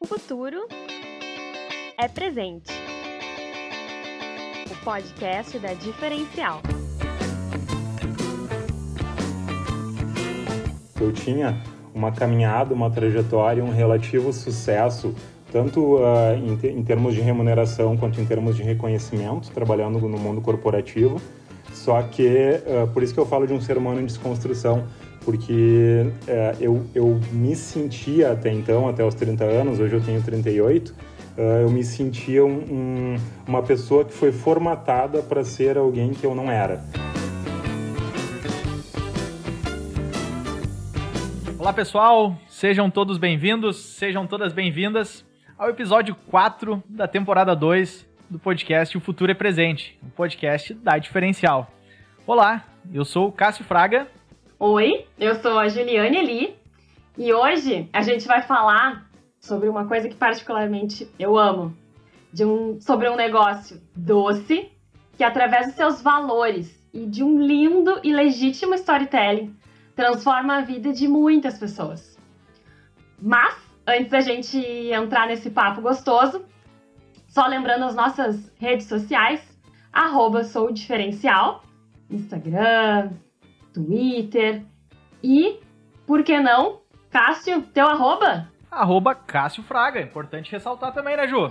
O futuro é presente. O podcast da Diferencial. Eu tinha uma caminhada, uma trajetória, um relativo sucesso, tanto uh, em, te em termos de remuneração quanto em termos de reconhecimento, trabalhando no mundo corporativo. Só que, uh, por isso que eu falo de um ser humano em desconstrução, porque uh, eu, eu me sentia até então, até os 30 anos, hoje eu tenho 38, uh, eu me sentia um, um, uma pessoa que foi formatada para ser alguém que eu não era. Olá pessoal, sejam todos bem-vindos, sejam todas bem-vindas ao episódio 4 da temporada 2 do podcast O Futuro é Presente, um podcast da Diferencial. Olá, eu sou o Cássio Fraga. Oi, eu sou a Juliane Eli e hoje a gente vai falar sobre uma coisa que particularmente eu amo, de um, sobre um negócio doce que através dos seus valores e de um lindo e legítimo storytelling transforma a vida de muitas pessoas. Mas, antes da gente entrar nesse papo gostoso, só lembrando as nossas redes sociais, arroba Instagram, Twitter e, por que não, Cássio, teu arroba? Arroba Cássio Fraga, importante ressaltar também, né, Ju?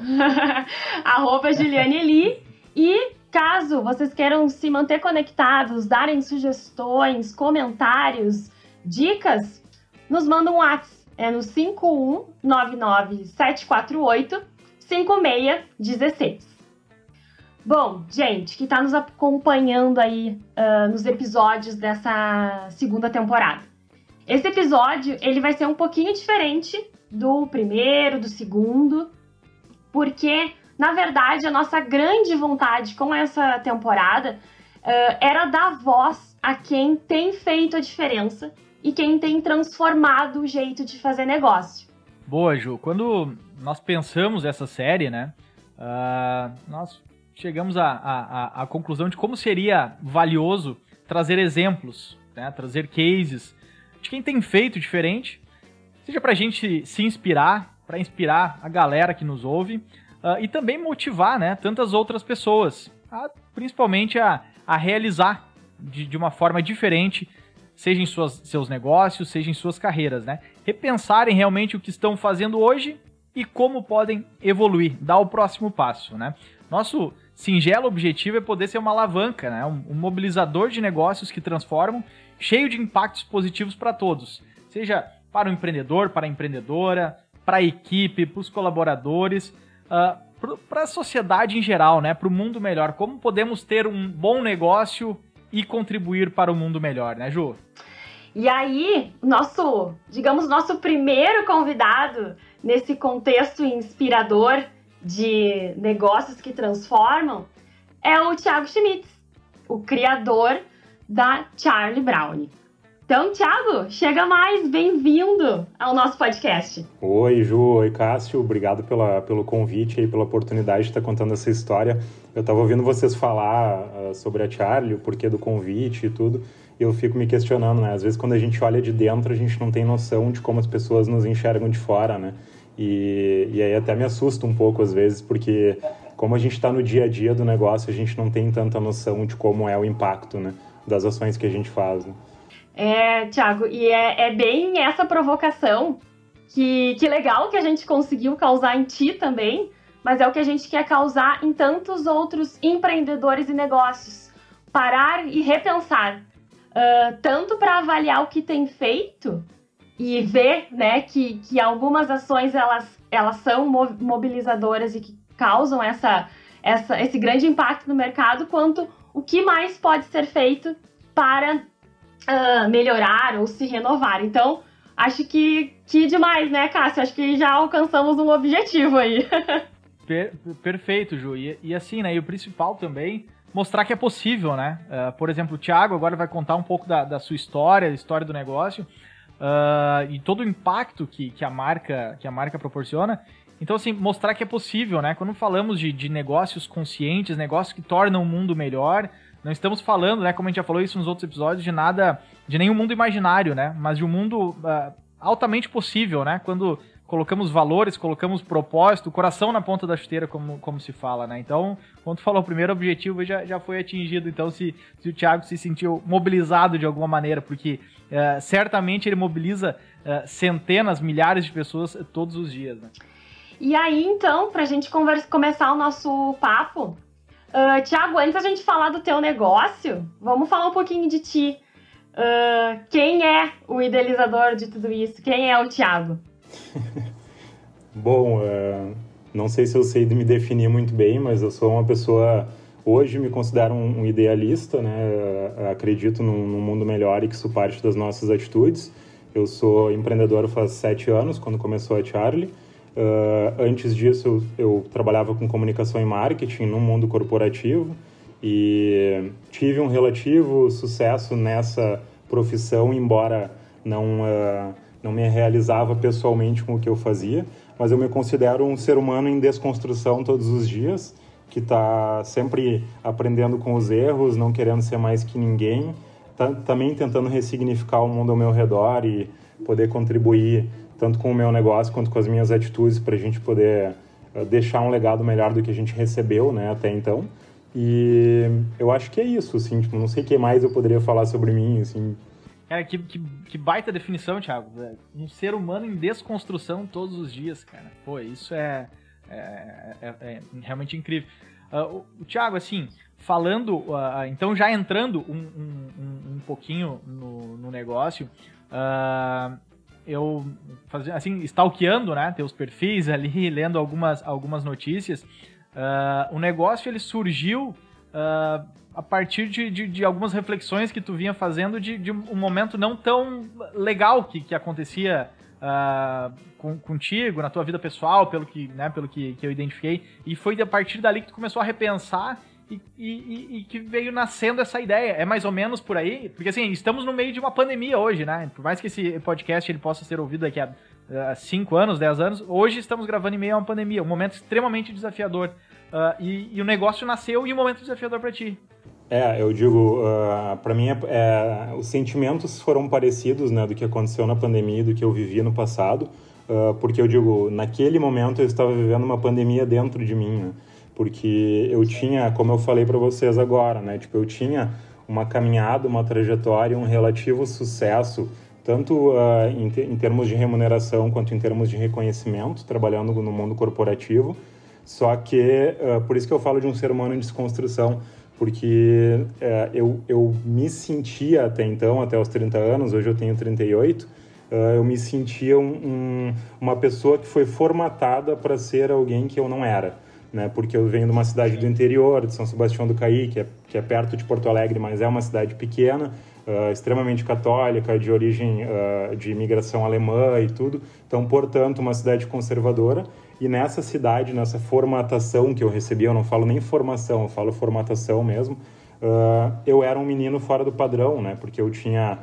arroba Juliane Eli e Caso vocês queiram se manter conectados, darem sugestões, comentários, dicas, nos manda um WhatsApp. É no 51997485616. Bom, gente, que está nos acompanhando aí uh, nos episódios dessa segunda temporada. Esse episódio ele vai ser um pouquinho diferente do primeiro, do segundo, porque na verdade, a nossa grande vontade com essa temporada uh, era dar voz a quem tem feito a diferença e quem tem transformado o jeito de fazer negócio. Boa, Ju. Quando nós pensamos essa série, né, uh, nós chegamos à, conclusão de como seria valioso trazer exemplos, né, trazer cases de quem tem feito diferente, seja para a gente se inspirar, para inspirar a galera que nos ouve, uh, e também motivar né, tantas outras pessoas, a, principalmente a, a realizar de, de uma forma diferente, seja em suas, seus negócios, seja em suas carreiras, né? Repensarem realmente o que estão fazendo hoje e como podem evoluir, dar o próximo passo, né? Nosso singelo objetivo é poder ser uma alavanca, né? um, mobilizador de negócios que transformam, cheio de impactos positivos para todos, seja para o empreendedor, para a empreendedora, para a equipe, para os colaboradores, uh, ah, para a sociedade em geral, né? Para o mundo melhor. Como podemos ter um bom negócio e contribuir para o mundo melhor, né, Ju? E aí, nosso, digamos, nosso primeiro convidado nesse contexto inspirador de negócios que transformam é o Thiago Schmitz, o criador da Charlie Brown. Então, Thiago, chega mais, bem-vindo ao nosso podcast. Oi, Ju, oi, Cássio, obrigado pela, pelo convite e pela oportunidade de estar contando essa história. Eu estava ouvindo vocês falar uh, sobre a Charlie, o porquê do convite e tudo, e eu fico me questionando, né? Às vezes, quando a gente olha de dentro, a gente não tem noção de como as pessoas nos enxergam de fora, né? E, e aí até me assusta um pouco às vezes, porque como a gente está no dia a dia do negócio, a gente não tem tanta noção de como é o impacto, né? Das ações que a gente faz, né? É, Thiago, e é, é bem essa provocação que, que legal que a gente conseguiu causar em ti também, mas é o que a gente quer causar em tantos outros empreendedores e negócios. Parar e repensar, uh, tanto para avaliar o que tem feito e ver né, que, que algumas ações elas, elas são mobilizadoras e que causam essa, essa, esse grande impacto no mercado, quanto o que mais pode ser feito para uh, melhorar ou se renovar. Então, acho que, que demais, né, Cássio? Acho que já alcançamos um objetivo aí. per, perfeito, Ju. E, e, assim, né? E o principal também, mostrar que é possível, né? Uh, por exemplo, o Thiago agora vai contar um pouco da, da sua história, da história do negócio. Uh, e todo o impacto que, que, a marca, que a marca proporciona. Então, assim, mostrar que é possível, né? Quando falamos de, de negócios conscientes, negócios que tornam o mundo melhor, não estamos falando, né, como a gente já falou isso nos outros episódios, de nada, de nenhum mundo imaginário, né? Mas de um mundo uh, altamente possível, né? Quando, colocamos valores, colocamos propósito, coração na ponta da chuteira, como, como se fala, né? Então, quando tu falou o primeiro objetivo, já, já foi atingido. Então, se, se o Thiago se sentiu mobilizado de alguma maneira, porque uh, certamente ele mobiliza uh, centenas, milhares de pessoas todos os dias, né? E aí, então, para a gente conversa, começar o nosso papo, uh, Tiago, antes da gente falar do teu negócio, vamos falar um pouquinho de ti. Uh, quem é o idealizador de tudo isso? Quem é o Tiago? Bom, uh, não sei se eu sei me definir muito bem, mas eu sou uma pessoa. Hoje me considero um, idealista, né? Uh, acredito num, num, mundo melhor e que isso parte das nossas atitudes. Eu sou empreendedor faz sete anos, quando começou a Charlie. Uh, antes disso, eu, eu, trabalhava com comunicação e marketing no mundo corporativo e tive um relativo sucesso nessa profissão, embora não, não me realizava pessoalmente com o que eu fazia, mas eu me considero um ser humano em desconstrução todos os dias, que está sempre aprendendo com os erros, não querendo ser mais que ninguém, tá, também tentando ressignificar o mundo ao meu redor e poder contribuir tanto com o meu negócio quanto com as minhas atitudes para a gente poder uh, deixar um legado melhor do que a gente recebeu, né, até então. E eu acho que é isso, assim, tipo, não sei o que mais eu poderia falar sobre mim, assim. Cara, que, que, que baita definição, Thiago. Um ser humano em desconstrução todos os dias, cara. Pô, isso é, é, é, é realmente incrível. Uh, o, o Thiago, assim, falando, uh, então já entrando um, um, um pouquinho no, no negócio, uh, eu assim, stalkeando, né, teus perfis ali, lendo algumas, algumas notícias, o negócio ele surgiu a partir de, de, de, algumas reflexões que tu vinha fazendo de, de um momento não tão legal que, que acontecia uh, com, contigo, na tua vida pessoal, pelo que, né, pelo que, que eu identifiquei, e foi a partir dali que tu começou a repensar e, e, e, que veio nascendo essa ideia. É mais ou menos por aí? Porque assim, estamos no meio de uma pandemia hoje, né? Por mais que esse podcast ele possa ser ouvido daqui a 5 uh, anos, 10 anos, hoje estamos gravando em meio a uma pandemia, um momento extremamente desafiador. Uh, e, e, o negócio nasceu em um momento desafiador para ti. É, eu digo, uh, para mim, é, é, os sentimentos foram parecidos, né, do que aconteceu na pandemia, do que eu vivi no passado, uh, porque eu digo, naquele momento eu estava vivendo uma pandemia dentro de mim, né? porque eu tinha, como eu falei para vocês agora, né, tipo, eu tinha uma caminhada, uma trajetória, um relativo sucesso, tanto uh, em, te em, termos de remuneração quanto em termos de reconhecimento, trabalhando no mundo corporativo. Só que, por isso que eu falo de um ser humano em desconstrução, porque uh, eu, eu me sentia até então, até os 30 anos, hoje eu tenho 38, eu me sentia um, um, uma pessoa que foi formatada para ser alguém que eu não era né? Porque eu venho de uma cidade do interior, de São Sebastião do Caí, que é, que é perto de Porto Alegre, mas é uma cidade pequena, uh, extremamente católica, de origem uh, de imigração alemã e tudo. Então, portanto, uma cidade conservadora. E nessa cidade, nessa formatação que eu recebi, eu não falo nem formação, eu falo formatação mesmo, uh, eu era um menino fora do padrão, né? Porque eu tinha...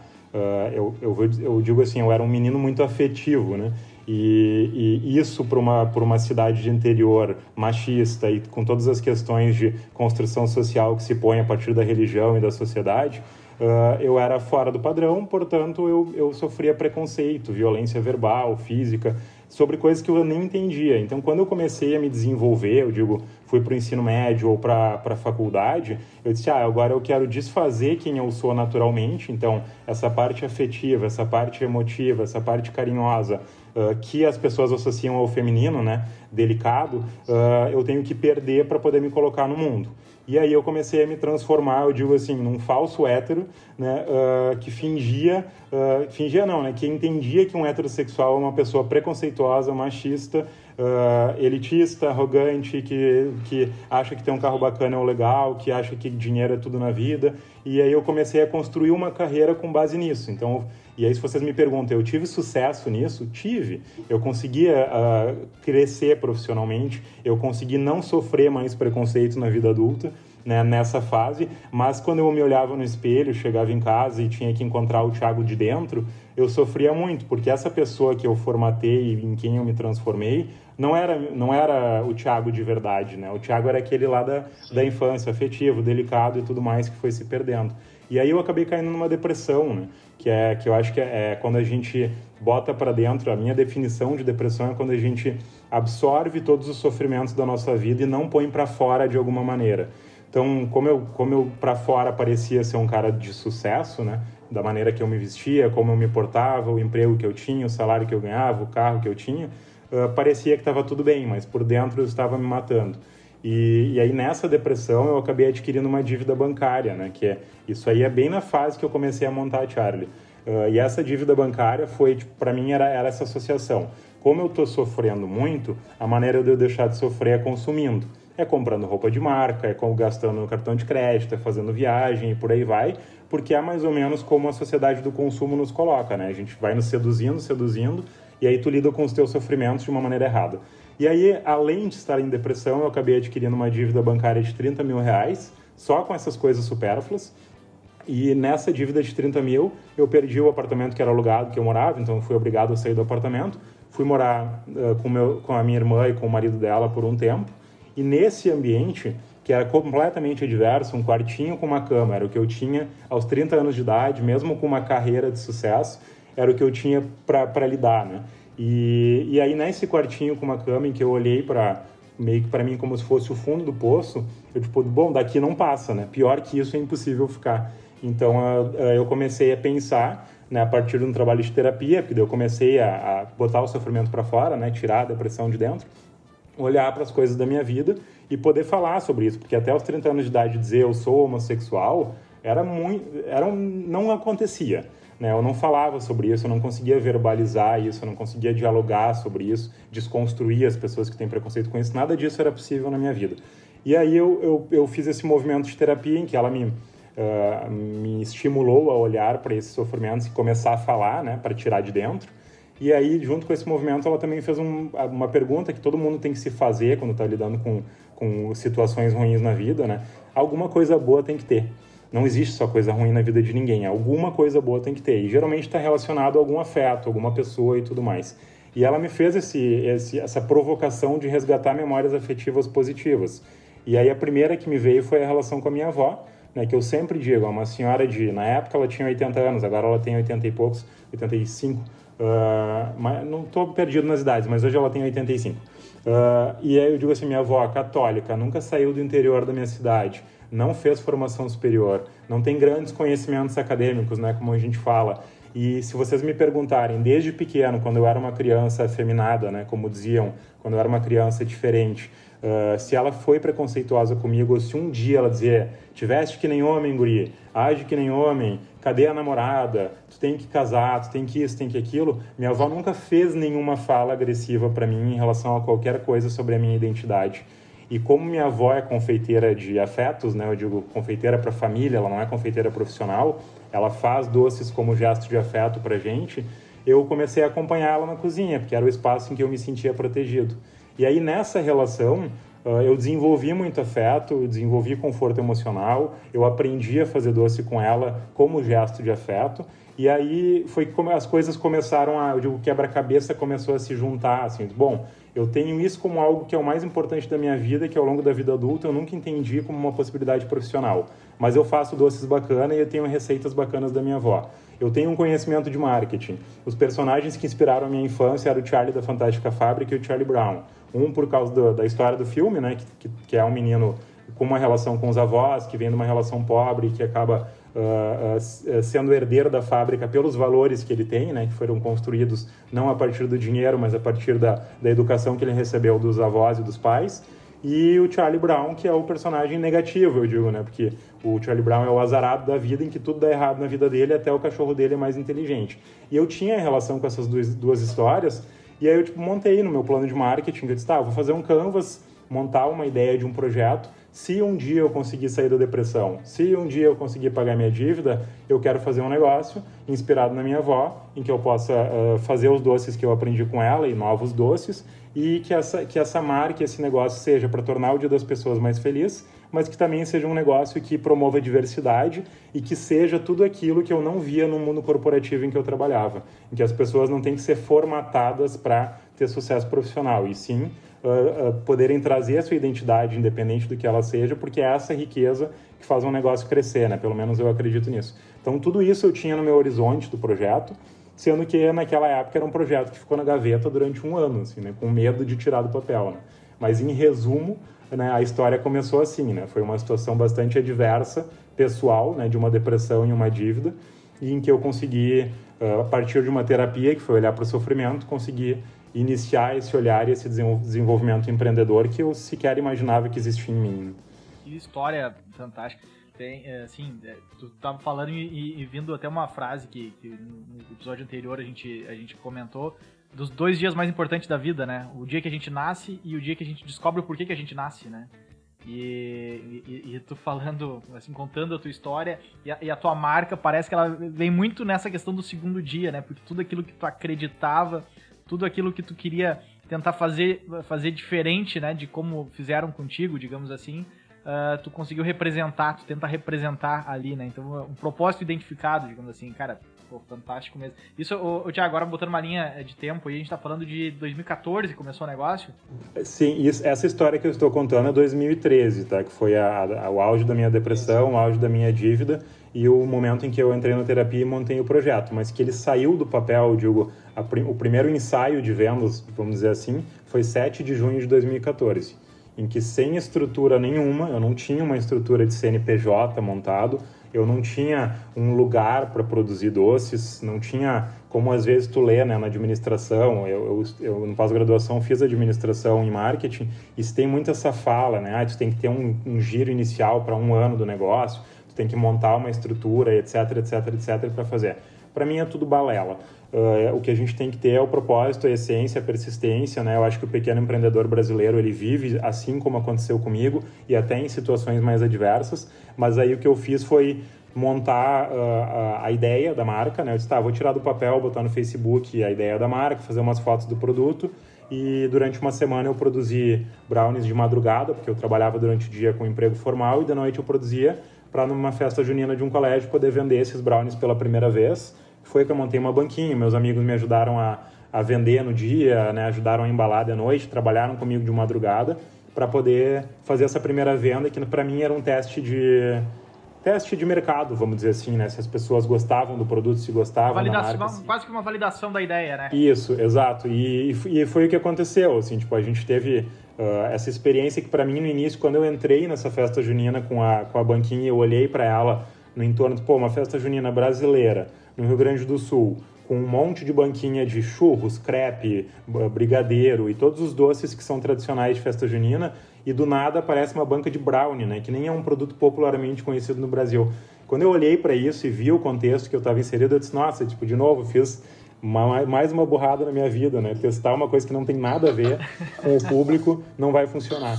eu, eu, eu digo assim, eu era um menino muito afetivo, né? E, e isso para uma, uma cidade de interior machista e com todas as questões de construção social que se põe a partir da religião e da sociedade, uh, eu era fora do padrão, portanto eu, eu sofria preconceito, violência verbal, física, sobre coisas que eu nem entendia. Então, quando eu comecei a me desenvolver, eu digo, fui para o ensino médio ou para a faculdade, eu disse, ah, agora eu quero desfazer quem eu sou naturalmente. Então, essa parte afetiva, essa parte emotiva, essa parte carinhosa, uh, que as pessoas associam ao feminino, né, delicado, uh, eu tenho que perder para poder me colocar no mundo. E aí eu comecei a me transformar, eu digo assim, num falso hétero, né, uh, que fingia, uh, fingia não, né, que entendia que um heterossexual é uma pessoa preconceituosa, machista, uh, elitista, arrogante, que, que acha que ter um carro bacana é o legal, que acha que dinheiro é tudo na vida. E aí eu comecei a construir uma carreira com base nisso. Então, e aí se vocês me perguntam, eu tive sucesso nisso? Tive. Eu conseguia uh, crescer profissionalmente, eu consegui não sofrer mais preconceito na vida adulta. Né, nessa fase, mas quando eu me olhava no espelho, chegava em casa e tinha que encontrar o Thiago de dentro, eu sofria muito, porque essa pessoa que eu formatei, em quem eu me transformei, não era, não era o Tiago de verdade, né? O Tiago era aquele lá da, da infância, afetivo, delicado e tudo mais que foi se perdendo. E aí eu acabei caindo numa depressão, né? Que é que eu acho que é, é quando a gente bota para dentro, a minha definição de depressão é quando a gente absorve todos os sofrimentos da nossa vida e não põe para fora de alguma maneira. Então, como eu, como eu para fora parecia ser um cara de sucesso, né? Da maneira que eu me vestia, como eu me portava, o emprego que eu tinha, o salário que eu ganhava, o carro que eu tinha, uh, parecia que estava tudo bem, mas por dentro eu estava me matando. E, e, aí nessa depressão eu acabei adquirindo uma dívida bancária, né? Que é isso aí é bem na fase que eu comecei a montar a Charlie. Uh, e essa dívida bancária foi, tipo, para mim era, era essa associação. Como eu estou sofrendo muito, a maneira de eu deixar de sofrer é consumindo. É comprando roupa de marca, é gastando no cartão de crédito, é fazendo viagem e por aí vai, porque é mais ou menos como a sociedade do consumo nos coloca, né? A gente vai nos seduzindo, seduzindo, e aí tu lida com os teus sofrimentos de uma maneira errada. E aí, além de estar em depressão, eu acabei adquirindo uma dívida bancária de 30 mil reais, só com essas coisas supérfluas. E nessa dívida de 30 mil, eu perdi o apartamento que era alugado, que eu morava, então fui obrigado a sair do apartamento. Fui morar uh, com, meu, com a minha irmã e com o marido dela por um tempo. E nesse ambiente, que era completamente adverso, um quartinho com uma cama, era o que eu tinha aos 30 anos de idade, mesmo com uma carreira de sucesso, era o que eu tinha para lidar, né? E, e aí nesse quartinho com uma cama em que eu olhei para meio que para mim como se fosse o fundo do poço, eu tipo, bom, daqui não passa, né? Pior que isso é impossível ficar. Então eu comecei a pensar, né, a partir de um trabalho de terapia, porque eu comecei a, a botar o sofrimento para fora, né, tirar a depressão de dentro, olhar para as coisas da minha vida e poder falar sobre isso, porque até os 30 anos de idade dizer eu sou homossexual era muito, era um, não acontecia. Né? Eu não falava sobre isso, eu não conseguia verbalizar isso, eu não conseguia dialogar sobre isso, desconstruir as pessoas que têm preconceito com isso. Nada disso era possível na minha vida. E aí eu, eu, eu fiz esse movimento de terapia em que ela me, uh, me estimulou a olhar para esses sofrimentos e começar a falar, né, para tirar de dentro. E aí, junto com esse movimento, ela também fez um, uma pergunta que todo mundo tem que se fazer quando está lidando com, com situações ruins na vida, né? Alguma coisa boa tem que ter. Não existe só coisa ruim na vida de ninguém. Alguma coisa boa tem que ter. E geralmente está relacionado a algum afeto, alguma pessoa e tudo mais. E ela me fez esse, esse, essa provocação de resgatar memórias afetivas positivas. E aí a primeira que me veio foi a relação com a minha avó, né, que eu sempre digo, é uma senhora de, na época ela tinha 80 anos, agora ela tem 80 e poucos, 85, uh, mas, não estou perdido nas idades, mas hoje ela tem 85. Uh, e aí eu digo assim, minha avó católica, nunca saiu do interior da minha cidade, não fez formação superior, não tem grandes conhecimentos acadêmicos, né, como a gente fala. E se vocês me perguntarem, desde pequeno, quando eu era uma criança afeminada, né, como diziam, quando eu era uma criança diferente, uh, se ela foi preconceituosa comigo, ou se um dia ela dizia, tiveste que nem homem, guri, age que nem homem, cadê a namorada, tu tem que casar, tu tem que isso, tem que aquilo, minha avó nunca fez nenhuma fala agressiva para mim em relação a qualquer coisa sobre a minha identidade. E como minha avó é confeiteira de afetos, né, eu digo confeiteira para família, ela não é confeiteira profissional, ela faz doces como gesto de afeto para gente, eu comecei a acompanhá-la na cozinha, porque era o espaço em que eu me sentia protegido. E aí nessa relação, eu desenvolvi muito afeto, desenvolvi conforto emocional, eu aprendi a fazer doce com ela como gesto de afeto, e aí foi como as coisas começaram a, eu digo, quebra-cabeça começou a se juntar, assim, bom, eu tenho isso como algo que é o mais importante da minha vida, que ao longo da vida adulta eu nunca entendi como uma possibilidade profissional. Mas eu faço doces bacanas e eu tenho receitas bacanas da minha avó. Eu tenho um conhecimento de marketing. Os personagens que inspiraram a minha infância eram o Charlie da Fantástica Fábrica e o Charlie Brown. Um por causa do, da história do filme, né, que, que é um menino com uma relação com os avós, que vem de uma relação pobre, que acaba uh, uh, sendo herdeiro da fábrica pelos valores que ele tem, né, que foram construídos não a partir do dinheiro, mas a partir da, da educação que ele recebeu dos avós e dos pais. E o Charlie Brown, que é o personagem negativo, eu digo, né? Porque o Charlie Brown é o azarado da vida, em que tudo dá errado na vida dele, até o cachorro dele é mais inteligente. E eu tinha relação com essas duas, duas histórias, e aí eu tipo, montei no meu plano de marketing, eu disse, tá, eu vou fazer um canvas, montar uma ideia de um projeto, se um dia eu conseguir sair da depressão, se um dia eu conseguir pagar minha dívida, eu quero fazer um negócio inspirado na minha avó, em que eu possa uh, fazer os doces que eu aprendi com ela e novos doces, e que essa, que essa marca, esse negócio seja para tornar o dia das pessoas mais feliz, mas que também seja um negócio que promova a diversidade e que seja tudo aquilo que eu não via no mundo corporativo em que eu trabalhava, em que as pessoas não têm que ser formatadas para ter sucesso profissional, e sim poderem trazer a sua identidade, independente do que ela seja, porque é essa riqueza que faz um negócio crescer, né? Pelo menos eu acredito nisso. Então, tudo isso eu tinha no meu horizonte do projeto, sendo que naquela época era um projeto que ficou na gaveta durante um ano, assim, né? Com medo de tirar do papel, né? Mas, em resumo, né, a história começou assim, né? Foi uma situação bastante adversa, pessoal, né? De uma depressão e uma dívida, e em que eu consegui, uh, a partir de uma terapia, que foi olhar para o sofrimento, conseguir iniciar esse olhar e esse desenvolvimento empreendedor que eu sequer imaginava que existia em mim. Que história fantástica. Tem, é, assim, é, tu estava falando e, e, vindo até uma frase que, que, no episódio anterior a gente, a gente comentou dos dois dias mais importantes da vida, né? O dia que a gente nasce e o dia que a gente descobre o porquê que a gente nasce, né? E, e, e, tu falando, assim, contando a tua história e a, e a, tua marca, parece que ela vem muito nessa questão do segundo dia, né? Porque tudo aquilo que tu acreditava, tudo aquilo que tu queria tentar fazer, fazer diferente, né? De como fizeram contigo, digamos assim, uh, tu conseguiu representar, tu tenta representar ali, né? Então, um propósito identificado, digamos assim, cara, pô, fantástico mesmo. Isso, o, o Tiago, agora botando uma linha de tempo aí, a gente tá falando de 2014 que começou o negócio? Sim, isso, essa história que eu estou contando é 2013, tá? Que foi a, a, o auge da minha depressão, o auge da minha dívida e o momento em que eu entrei na terapia e montei o projeto, mas que ele saiu do papel, digo, a, o primeiro ensaio de vendas, vamos dizer assim, foi 7 de junho de 2014 em que sem estrutura nenhuma, eu não tinha uma estrutura de CNPJ montado, eu não tinha um lugar para produzir doces, não tinha, como às vezes tu lê né, na administração, eu, eu, eu no pós-graduação fiz administração em marketing, e tem muito essa fala, né, ah, tu tem que ter um, um giro inicial para um ano do negócio, tu tem que montar uma estrutura, etc, etc, etc, para fazer. Para mim é tudo balela. Uh, o que a gente tem que ter é o propósito, a essência, a persistência, né? Eu acho que o pequeno empreendedor brasileiro ele vive assim como aconteceu comigo e até em situações mais adversas. Mas aí o que eu fiz foi montar uh, a, ideia da marca, né? Eu disse, tá, vou tirar do papel, botar no Facebook a ideia da marca, fazer umas fotos do produto e durante uma semana eu produzi brownies de madrugada, porque eu trabalhava durante o dia com emprego formal e de noite eu produzia para numa festa junina de um colégio poder vender esses brownies pela primeira vez foi que eu montei uma banquinha. Meus amigos me ajudaram a, a vender no dia, né? ajudaram a embalar de noite, trabalharam comigo de madrugada para poder fazer essa primeira venda, que para mim era um teste de teste de mercado, vamos dizer assim, né? Se as pessoas gostavam do produto, se gostavam da marca. Uma, assim. Quase que uma validação da ideia, né? Isso, exato. E, e foi o que aconteceu, assim, tipo, a gente teve uh, essa experiência que para mim no início, quando eu entrei nessa festa junina com a, com a banquinha, eu olhei para ela no entorno, pô, uma festa junina brasileira, no Rio Grande do Sul, com um monte de banquinha de churros, crepe, brigadeiro e todos os doces que são tradicionais de festa junina, e do nada aparece uma banca de brownie, né, que nem é um produto popularmente conhecido no Brasil. Quando eu olhei para isso e vi o contexto que eu estava inserido, eu disse, nossa, tipo, de novo, fiz mais uma burrada na minha vida, né? Testar uma coisa que não tem nada a ver com o público não vai funcionar.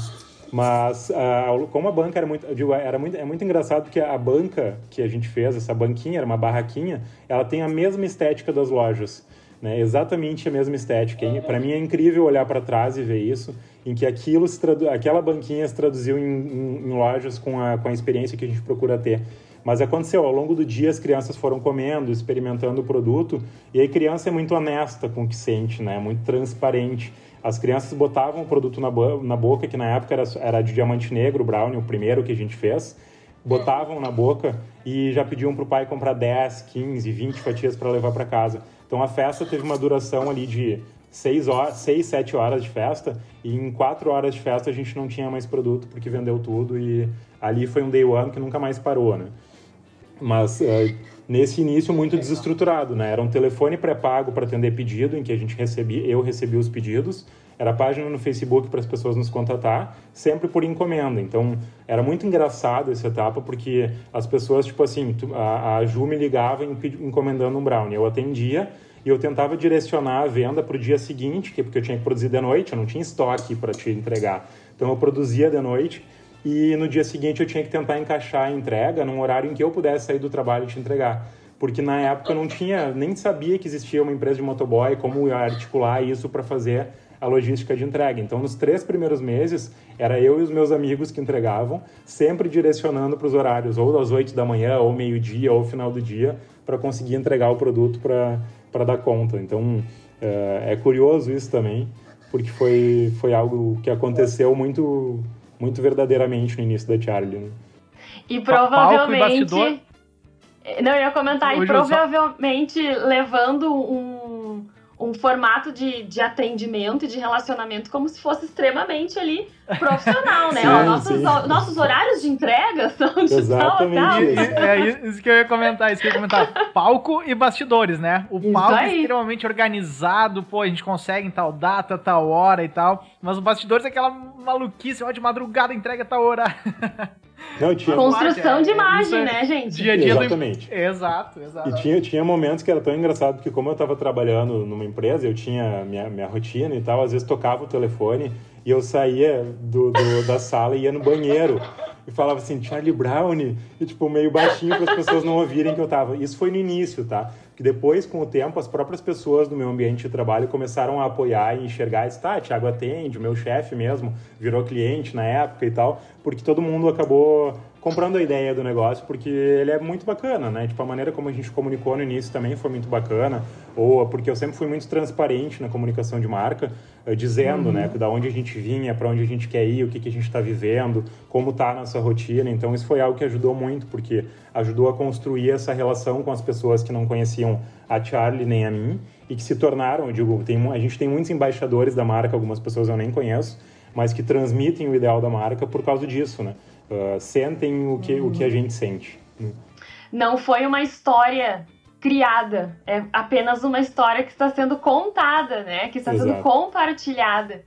Mas uh, como a banca era muito, digo, era muito, é muito engraçado porque a banca que a gente fez, essa banquinha, era uma barraquinha, ela tem a mesma estética das lojas. Né? Exatamente a mesma estética. Para mim é incrível olhar para trás e ver isso, em que aquilo aquela banquinha se traduziu em, em, em, lojas com a, com a experiência que a gente procura ter. Mas aconteceu, ao longo do dia as crianças foram comendo, experimentando o produto, e aí criança é muito honesta com o que sente, né? muito transparente. As crianças botavam o produto na, na boca, que na época era, era de diamante negro, brownie, o primeiro que a gente fez. Botavam na boca e já pediam para o pai comprar 10, 15, 20 fatias para levar para casa. Então a festa teve uma duração ali de 6, horas, 6, 7 horas de festa e em 4 horas de festa a gente não tinha mais produto porque vendeu tudo e ali foi um day one que nunca mais parou, né? Mas uh, nesse início muito desestruturado, né? Era um telefone pré-pago para atender pedido, em que a gente recebia, eu recebia os pedidos, era página no Facebook para as pessoas nos contatar, sempre por encomenda. Então, era muito engraçado essa etapa, porque as pessoas, tipo assim, a, a Ju me ligava encomendando um brownie, eu atendia e eu tentava direcionar a venda para o dia seguinte, que porque eu tinha que produzir de noite, eu não tinha estoque para te entregar. Então, eu produzia de noite e no dia seguinte eu tinha que tentar encaixar a entrega num horário em que eu pudesse sair do trabalho e te entregar. Porque na época eu não tinha, nem sabia que existia uma empresa de motoboy, como articular isso para fazer a logística de entrega. Então, nos três primeiros meses, era eu e os meus amigos que entregavam, sempre direcionando para os horários, ou das 8 da manhã, ou meio-dia, ou final do dia, para conseguir entregar o produto para dar conta. Então, é, é curioso isso também, porque foi, foi algo que aconteceu muito, muito verdadeiramente no início da Charlie. Né? E provavelmente. E não, eu ia comentar, Hoje e provavelmente só... levando um, um formato de, de atendimento e de relacionamento como se fosse extremamente ali profissional, né? Sim, Ó, nossos, nossos horários de entrega são de Exatamente. tal, tal. É isso que eu ia comentar, isso que eu ia comentar. Palco e bastidores, né? O isso palco é aí. é extremamente organizado, pô, a gente consegue em tal data, tal hora e tal. Mas o bastidores é aquela maluquice, ó, de madrugada entrega tal hora. Não, tinha... Construção de imagem, é, né, gente? Dia a dia Exatamente. Do... Exato, exato. E tinha, tinha momentos que era tão engraçado, porque como eu estava trabalhando numa empresa, eu tinha minha, minha rotina e tal, às vezes tocava o telefone e eu saía do, do da sala e ia no banheiro e falava assim, Charlie Brown, e tipo, meio baixinho para as pessoas não ouvirem que eu tava. Isso foi no início, tá? Que depois, com o tempo, as próprias pessoas do meu ambiente de trabalho começaram a apoiar e enxergar, e disse, tá, Thiago atende, o meu chefe mesmo virou cliente na época e tal, porque todo mundo acabou comprando a ideia do negócio, porque ele é muito bacana, né? Tipo, a maneira como a gente comunicou no início também foi muito bacana, ou porque eu sempre fui muito transparente na comunicação de marca, uh, dizendo, né, uhum. né, da onde a gente vinha, para onde a gente quer ir, o que, que a gente está vivendo, como tá a nossa rotina. Então, isso foi algo que ajudou muito, porque ajudou a construir essa relação com as pessoas que não conheciam a Charlie nem a mim e que se tornaram, eu digo, tem, a gente tem muitos embaixadores da marca, algumas pessoas eu nem conheço, mas que transmitem o ideal da marca por causa disso, né? Uh, sentem o que, o que a gente sente. Não foi uma história criada, é apenas uma história que está sendo contada, né? Que está Exato. sendo compartilhada.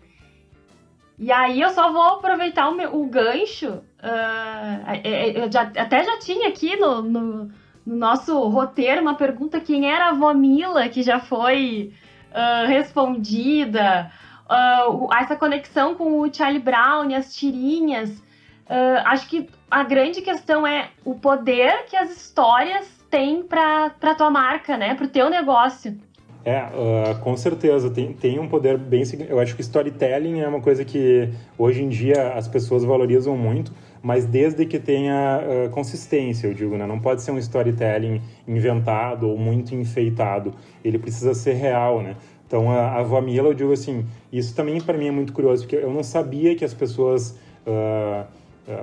E aí eu só vou aproveitar o, meu, o gancho. Uh, eu já, até já tinha aqui no, no, no, nosso roteiro uma pergunta: quem era a avó Mila, que já foi uh, respondida. Uh, essa conexão com o Charlie Brown e as tirinhas. Uh, acho que a grande questão é o poder que as histórias têm para tua marca, né? Para o teu negócio. É, uh, com certeza, tem, tem um poder bem... Eu acho que storytelling é uma coisa que hoje em dia as pessoas valorizam muito, mas desde que tenha uh, consistência, eu digo, né? Não pode ser um storytelling inventado ou muito enfeitado. Ele precisa ser real, né? Então, a, a Vamila, eu digo assim, isso também para mim é muito curioso, porque eu não sabia que as pessoas... Uh,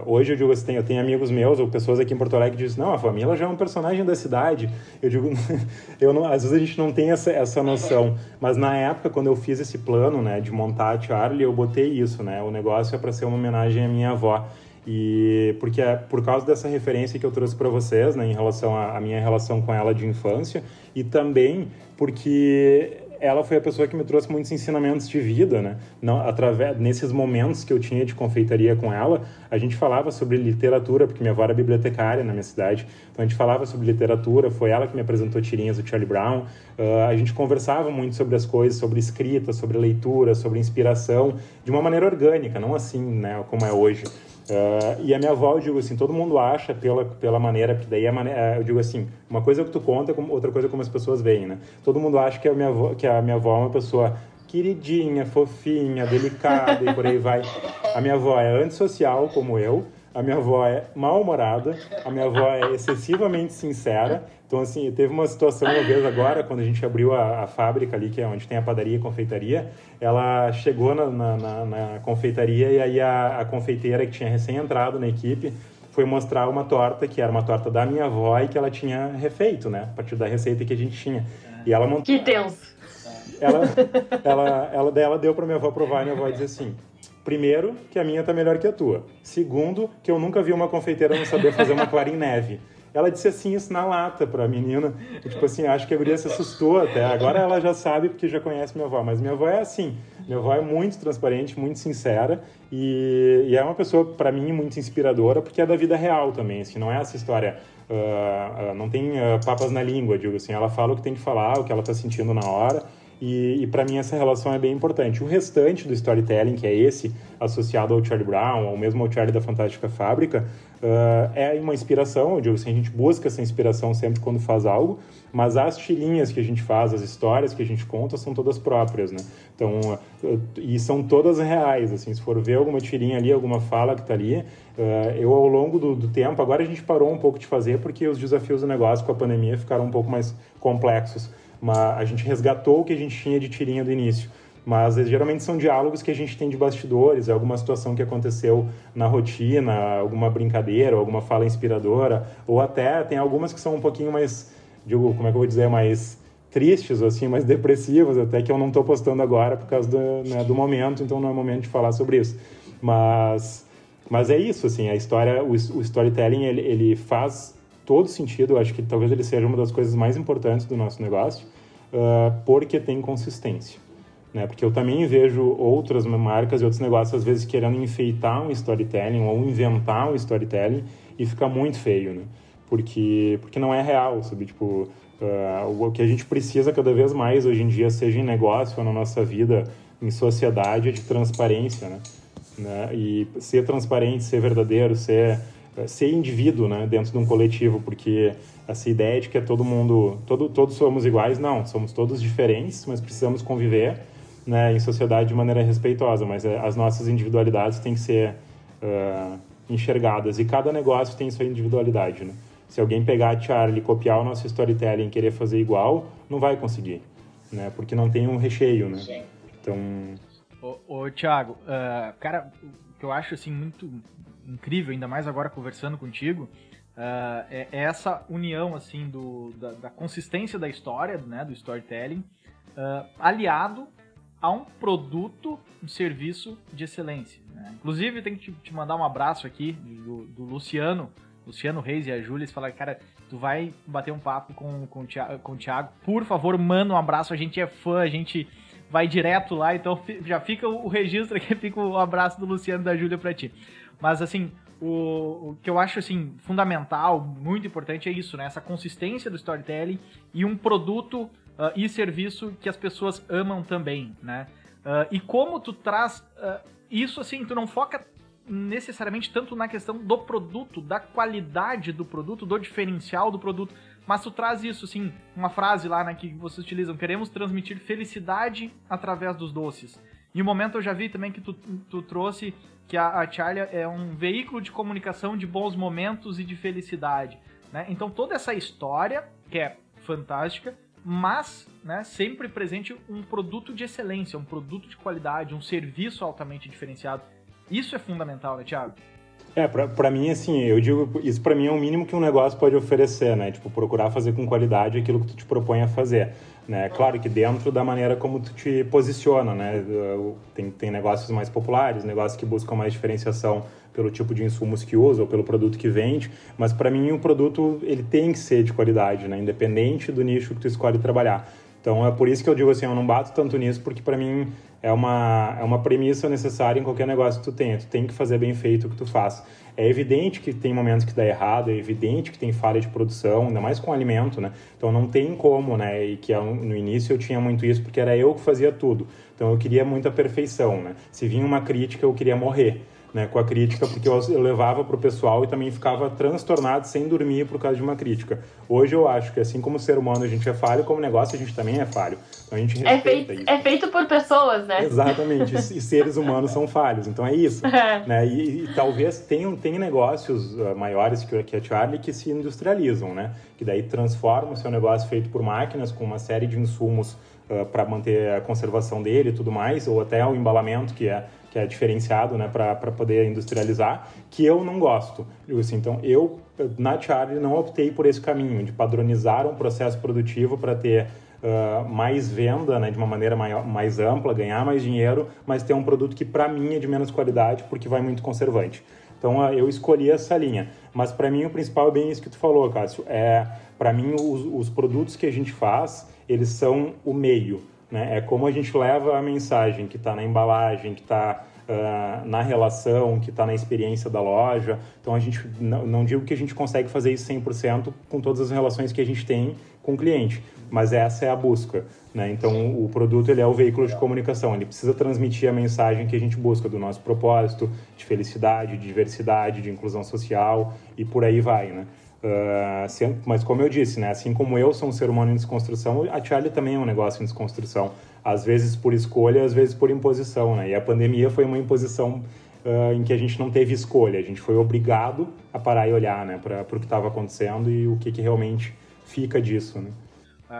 hoje eu digo assim, eu tenho amigos meus ou pessoas aqui em Porto Alegre que dizem, não, a família já é um personagem da cidade. Eu digo, eu não, às vezes a gente não tem essa, essa noção. Mas na época, quando eu fiz esse plano, né, de montar a Charlie, eu botei isso, né? O negócio é para ser uma homenagem à minha avó. E porque é por causa dessa referência que eu trouxe para vocês, né, em relação à minha relação com ela de infância, e também porque ela foi a pessoa que me trouxe muitos ensinamentos de vida, né? Não, através nesses momentos que eu tinha de confeitaria com ela, a gente falava sobre literatura, porque minha avó era bibliotecária na minha cidade, então a gente falava sobre literatura. Foi ela que me apresentou tirinhas do Charlie Brown. Uh, a gente conversava muito sobre as coisas, sobre escrita, sobre leitura, sobre inspiração, de uma maneira orgânica, não assim, né? Como é hoje. Uh, e a minha avó, eu digo assim, todo mundo acha pela, pela maneira, porque daí a maneira, eu digo assim, uma coisa é o que tu conta, outra coisa é como as pessoas veem, né? Todo mundo acha que a minha avó, que a minha avó é uma pessoa queridinha, fofinha, delicada e por aí vai. A minha avó é antissocial, como eu, a minha avó é mal-humorada, a minha avó é excessivamente sincera. Então, assim, teve uma situação uma vez agora, quando a gente abriu a, a fábrica ali, que é onde tem a padaria e confeitaria, ela chegou na, na, na, na confeitaria e aí a, a confeiteira que tinha recém entrado na equipe foi mostrar uma torta, que era uma torta da minha avó e que ela tinha refeito, né? A partir da receita que a gente tinha. E ela montou... Que tenso! Ela, ela, ela, ela deu para minha avó provar e minha avó disse assim, Primeiro, que a minha tá melhor que a tua. Segundo, que eu nunca vi uma confeiteira não saber fazer uma clara em neve. Ela disse assim isso na lata pra menina. E, tipo assim, acho que a guria se assustou até. Agora ela já sabe porque já conhece minha avó. Mas minha avó é assim. Minha avó é muito transparente, muito sincera. E, e é uma pessoa, para mim, muito inspiradora porque é da vida real também. Assim, não é essa história... Uh, uh, não tem uh, papas na língua, digo assim. Ela fala o que tem que falar, o que ela tá sentindo na hora. E, e para mim essa relação é bem importante. O restante do storytelling, que é esse associado ao Charlie Brown, ou mesmo ao Charlie da Fantástica Fábrica, uh, é uma inspiração. Eu digo assim, a gente busca essa inspiração sempre quando faz algo, mas as tirinhas que a gente faz, as histórias que a gente conta, são todas próprias, né? Então, uh, e são todas reais, assim, se for ver alguma tirinha ali, alguma fala que está ali, uh, eu ao longo do, do tempo, agora a gente parou um pouco de fazer porque os desafios do negócio com a pandemia ficaram um pouco mais complexos mas a gente resgatou o que a gente tinha de tirinha do início. mas geralmente são diálogos que a gente tem de bastidores, alguma situação que aconteceu na rotina, alguma brincadeira, alguma fala inspiradora, ou até tem algumas que são um pouquinho mais, digo, como é que eu vou dizer, mais tristes, assim, mais depressivas, até que eu não estou postando agora por causa do, né, do momento, então não é momento de falar sobre isso. Mas, mas é isso, assim, a história, o, o storytelling, ele, ele faz todo sentido, eu acho que talvez ele seja uma das coisas mais importantes do nosso negócio, uh, porque tem consistência né? Porque eu também vejo outras marcas e outros negócios às vezes querendo enfeitar um storytelling ou inventar um storytelling e fica muito feio, né? Porque porque não é real, sabe? Tipo, uh, o que a gente precisa cada vez mais hoje em dia, seja em negócio ou na nossa vida, em sociedade, é de transparência, né? né? E ser transparente, ser verdadeiro, ser ser indivíduo, né, dentro de um coletivo, porque essa ideia de que é todo mundo, todo, todos somos iguais, não, somos todos diferentes, mas precisamos conviver né, em sociedade de maneira respeitosa, mas é, as nossas individualidades têm que ser uh, enxergadas e cada negócio tem sua individualidade. Né? Se alguém pegar a Charlie, copiar o nosso storytelling e querer fazer igual, não vai conseguir, né? porque não tem um recheio. Né? Sim. Então. Ô, ô Thiago, uh, cara, o que eu acho assim muito incrível, ainda mais agora conversando contigo, Uh, é, é, essa união assim do, da, da, consistência da história, né, do storytelling, uh, aliado a um produto, um serviço de excelência. Né? Inclusive, tem que te, te, mandar um abraço aqui do, do, Luciano, Luciano Reis e a Júlia, eles falaram, cara, tu vai bater um papo com, com, o Thiago, com o Thiago, por favor, manda um abraço, a gente é fã, a gente vai direto lá, então já fica o registro aqui, fica o abraço do Luciano e da Júlia pra ti. Mas, assim, o, o, que eu acho assim fundamental, muito importante é isso, né? Essa consistência do storytelling e um produto uh, e serviço que as pessoas amam também, né? Uh, e como tu traz uh, isso assim, tu não foca necessariamente tanto na questão do produto, da qualidade do produto, do diferencial do produto, mas tu traz isso, assim, uma frase lá né, que vocês utilizam, queremos transmitir felicidade através dos doces. E um momento eu já vi também que tu, tu trouxe que a, a Charlie é um veículo de comunicação de bons momentos e de felicidade. Né? Então toda essa história, que é fantástica, mas né, sempre presente um produto de excelência, um produto de qualidade, um serviço altamente diferenciado. Isso é fundamental, né, Thiago? É, pra, pra mim, assim, eu digo, isso pra mim é o mínimo que um negócio pode oferecer, né? Tipo, procurar fazer com qualidade aquilo que tu te propõe a fazer. Né? Claro que dentro da maneira como tu te posiciona, né? Tem, tem negócios mais populares, negócios que buscam mais diferenciação pelo tipo de insumos que usa ou pelo produto que vende, mas para mim o produto ele tem que ser de qualidade, né? Independente do nicho que tu escolhe trabalhar. Então é por isso que eu digo assim, eu não bato tanto nisso, porque para mim é uma, é uma premissa necessária em qualquer negócio que tu tenha. Tu tem que fazer bem feito o que tu faz. É evidente que tem momentos que dá errado, é evidente que tem falha de produção, ainda mais com alimento, né? Então não tem como, né? E que no início eu tinha muito isso porque era eu que fazia tudo. Então eu queria muita perfeição, né? Se vinha uma crítica, eu queria morrer né, com a crítica, porque eu, levava para o pessoal e também ficava transtornado sem dormir por causa de uma crítica. Hoje eu acho que assim como ser humano a gente é falho, como negócio a gente também é falho. Então a gente é feito, isso. É feito por pessoas, né? Exatamente, e seres humanos são falhos, então é isso. É. Né? E, e, talvez tenham, tenham negócios uh, maiores que, que a Charlie que se industrializam, né? Que daí transformam o seu negócio feito por máquinas com uma série de insumos uh, para manter a conservação dele e tudo mais, ou até o embalamento que é que é diferenciado né, para poder industrializar, que eu não gosto. Assim, então, eu, na Charlie, não optei por esse caminho de padronizar um processo produtivo para ter uh, mais venda né, de uma maneira maior, mais ampla, ganhar mais dinheiro, mas ter um produto que, para mim, é de menos qualidade porque vai muito conservante. Então, uh, eu escolhi essa linha. Mas, para mim, o principal é bem isso que tu falou, Cássio. É, para mim, os, os produtos que a gente faz, eles são o meio né? É como a gente leva a mensagem que está na embalagem, que está uh, ah, na relação, que está na experiência da loja. Então, a gente não, não digo que a gente consegue fazer isso 100% com todas as relações que a gente tem com o cliente, mas essa é a busca. Né? Então, o produto ele é o veículo de comunicação, ele precisa transmitir a mensagem que a gente busca do nosso propósito, de felicidade, de diversidade, de inclusão social e por aí vai. Né? Uh, mas como eu disse, né, assim como eu sou um ser humano em desconstrução, a Charlie também é um negócio em desconstrução. Às vezes por escolha, às vezes por imposição. Né? E a pandemia foi uma imposição uh, em que a gente não teve escolha. A gente foi obrigado a parar e olhar né, para o que estava acontecendo e o que, que realmente fica disso. Né?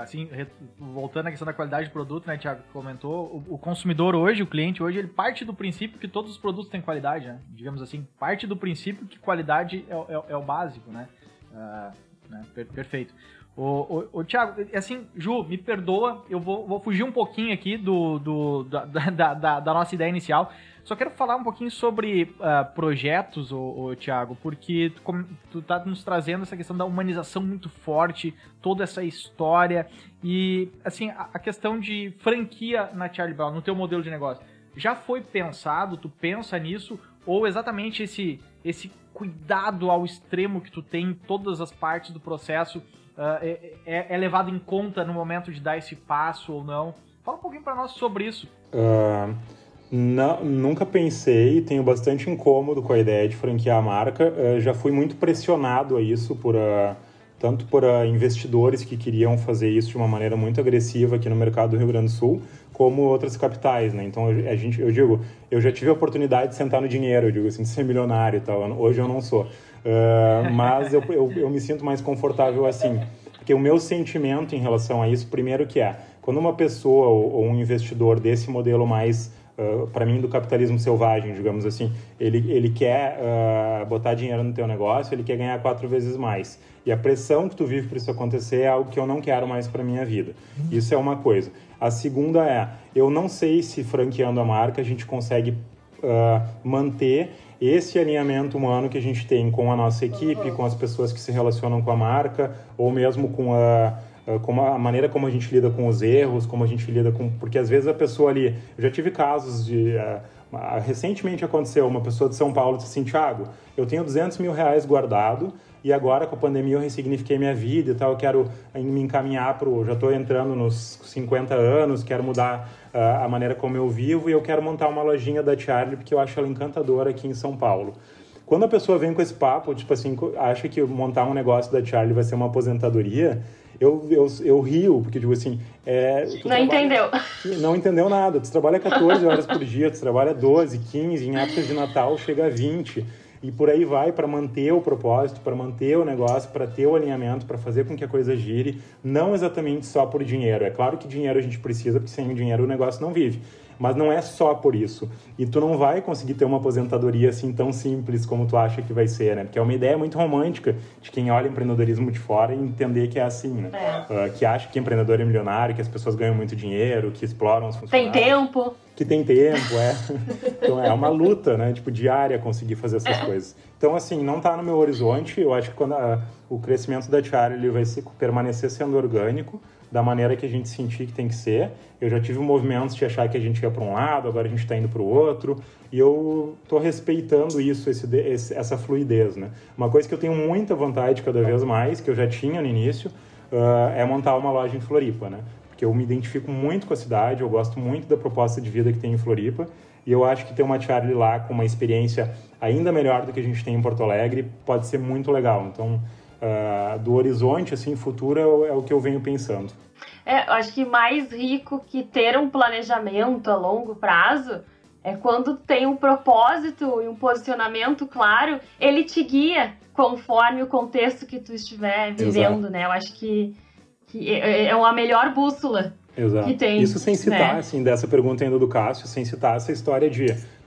Assim, voltando à questão da qualidade do produto, né, Thiago, comentou, o, o, consumidor hoje, o cliente hoje, ele parte do princípio que todos os produtos têm qualidade, né? Digamos assim, parte do princípio que qualidade é, é, é o básico, né? Uh, né? Per perfeito. O, o, o Thiago, assim, Ju, me perdoa, eu vou, vou fugir um pouquinho aqui do, do da, da, da, da nossa ideia inicial. Só quero falar um pouquinho sobre uh, projetos, o, o Thiago, porque tu, tu tá nos trazendo essa questão da humanização muito forte, toda essa história e, assim, a, a questão de franquia na Charlie Brown, no teu modelo de negócio. Já foi pensado, tu pensa nisso, ou exatamente esse, esse cuidado ao extremo que tu tem em todas as partes do processo uh, é, é, levado em conta no momento de dar esse passo ou não? Fala um pouquinho para nós sobre isso. Uh, não, nunca pensei, tenho bastante incômodo com a ideia de franquear a marca. Uh, já fui muito pressionado a isso por tanto por investidores que queriam fazer isso de uma maneira muito agressiva aqui no mercado do Rio Grande do Sul, como outras capitais, né? Então a gente, eu digo, eu já tive a oportunidade de sentar no dinheiro, eu digo assim, de ser milionário e tal. Hoje eu não sou, mas eu, eu, eu me sinto mais confortável assim, porque o meu sentimento em relação a isso, primeiro que é quando uma pessoa ou, um investidor desse modelo mais uh, para mim, do capitalismo selvagem, digamos assim. Ele, ele quer uh, botar dinheiro no teu negócio, ele quer ganhar quatro vezes mais. E a pressão que tu vive para isso acontecer é algo que eu não quero mais para minha vida. Isso é uma coisa. A segunda é, eu não sei se franqueando a marca a gente consegue uh, manter esse alinhamento humano que a gente tem com a nossa equipe, com as pessoas que se relacionam com a marca, ou mesmo com a como a maneira como a gente lida com os erros, como a gente lida com. Porque às vezes a pessoa ali. Eu já tive casos de. Recentemente aconteceu, uma pessoa de São Paulo disse assim: Thiago, eu tenho 200 mil reais guardado e agora com a pandemia eu ressignifiquei minha vida e tal, eu quero me encaminhar para Já estou entrando nos 50 anos, quero mudar uh, a maneira como eu vivo e eu quero montar uma lojinha da Charlie porque eu acho ela encantadora aqui em São Paulo. Quando a pessoa vem com esse papo, tipo assim, acha que montar um negócio da Charlie vai ser uma aposentadoria, eu, eu, eu rio, porque, tipo assim. É, não trabalha, entendeu. Não entendeu nada. Tu trabalha 14 horas por dia, tu trabalha 12, 15, em épocas de Natal chega a 20. E por aí vai para manter o propósito, para manter o negócio, para ter o alinhamento, para fazer com que a coisa gire, não exatamente só por dinheiro. É claro que dinheiro a gente precisa, porque sem o dinheiro o negócio não vive. Mas não é só por isso. E tu não vai conseguir ter uma aposentadoria assim tão simples como tu acha que vai ser, né? Porque é uma ideia muito romântica de quem olha empreendedorismo de fora e entender que é assim, né? É. Uh, que acha que empreendedor é milionário, que as pessoas ganham muito dinheiro, que exploram os funcionários. Tem tempo. Que tem tempo, é. então é uma luta, né? Tipo, diária conseguir fazer essas é. coisas. Então, assim, não está no meu horizonte. Eu acho que quando a, o crescimento da Tiara ele vai se, permanecer sendo orgânico da maneira que a gente sentir que tem que ser. Eu já tive movimentos de achar que a gente ia para um lado, agora a gente está indo para o outro, e eu estou respeitando isso, esse, esse, essa fluidez. Né? Uma coisa que eu tenho muita vontade cada vez mais, que eu já tinha no início, uh, é montar uma loja em Floripa, né? porque eu me identifico muito com a cidade, eu gosto muito da proposta de vida que tem em Floripa, e eu acho que ter uma Charlie lá com uma experiência ainda melhor do que a gente tem em Porto Alegre pode ser muito legal. Então, uh, do horizonte assim futuro é, é, o que eu venho pensando. É, acho que mais rico que ter um planejamento a longo prazo é quando tem um propósito e um posicionamento claro, ele te guia conforme o contexto que tu estiver vivendo, Exato. né? Eu acho que, que é, é, é uma melhor bússola Exato. que tem. Isso sem citar, né? assim, dessa pergunta ainda do Cássio, sem citar essa história de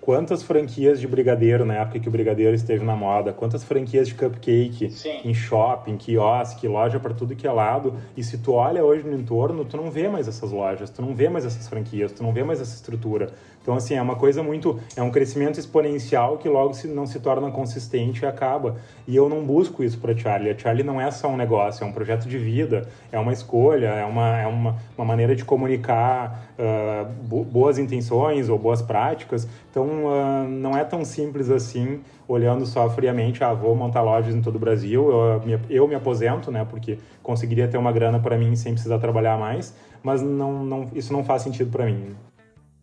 quantas franquias de brigadeiro na época que o brigadeiro esteve na moda, quantas franquias de cupcake Sim. em shopping, quiosque, loja para tudo que é lado. E se tu olha hoje no entorno, tu não vê mais essas lojas, tu não vê mais essas franquias, tu não vê mais essa estrutura. Então, assim, é uma coisa muito. É um crescimento exponencial que logo se, não se torna consistente e acaba. E eu não busco isso para Charlie. A Charlie não é só um negócio, é um projeto de vida, é uma escolha, é uma, é uma, uma maneira de comunicar uh, boas intenções ou boas práticas. Então, uh, não é tão simples assim, olhando só friamente, ah, vou montar lojas em todo o Brasil, eu me, eu me aposento, né, porque conseguiria ter uma grana para mim sem precisar trabalhar mais, mas não, não, isso não faz sentido para mim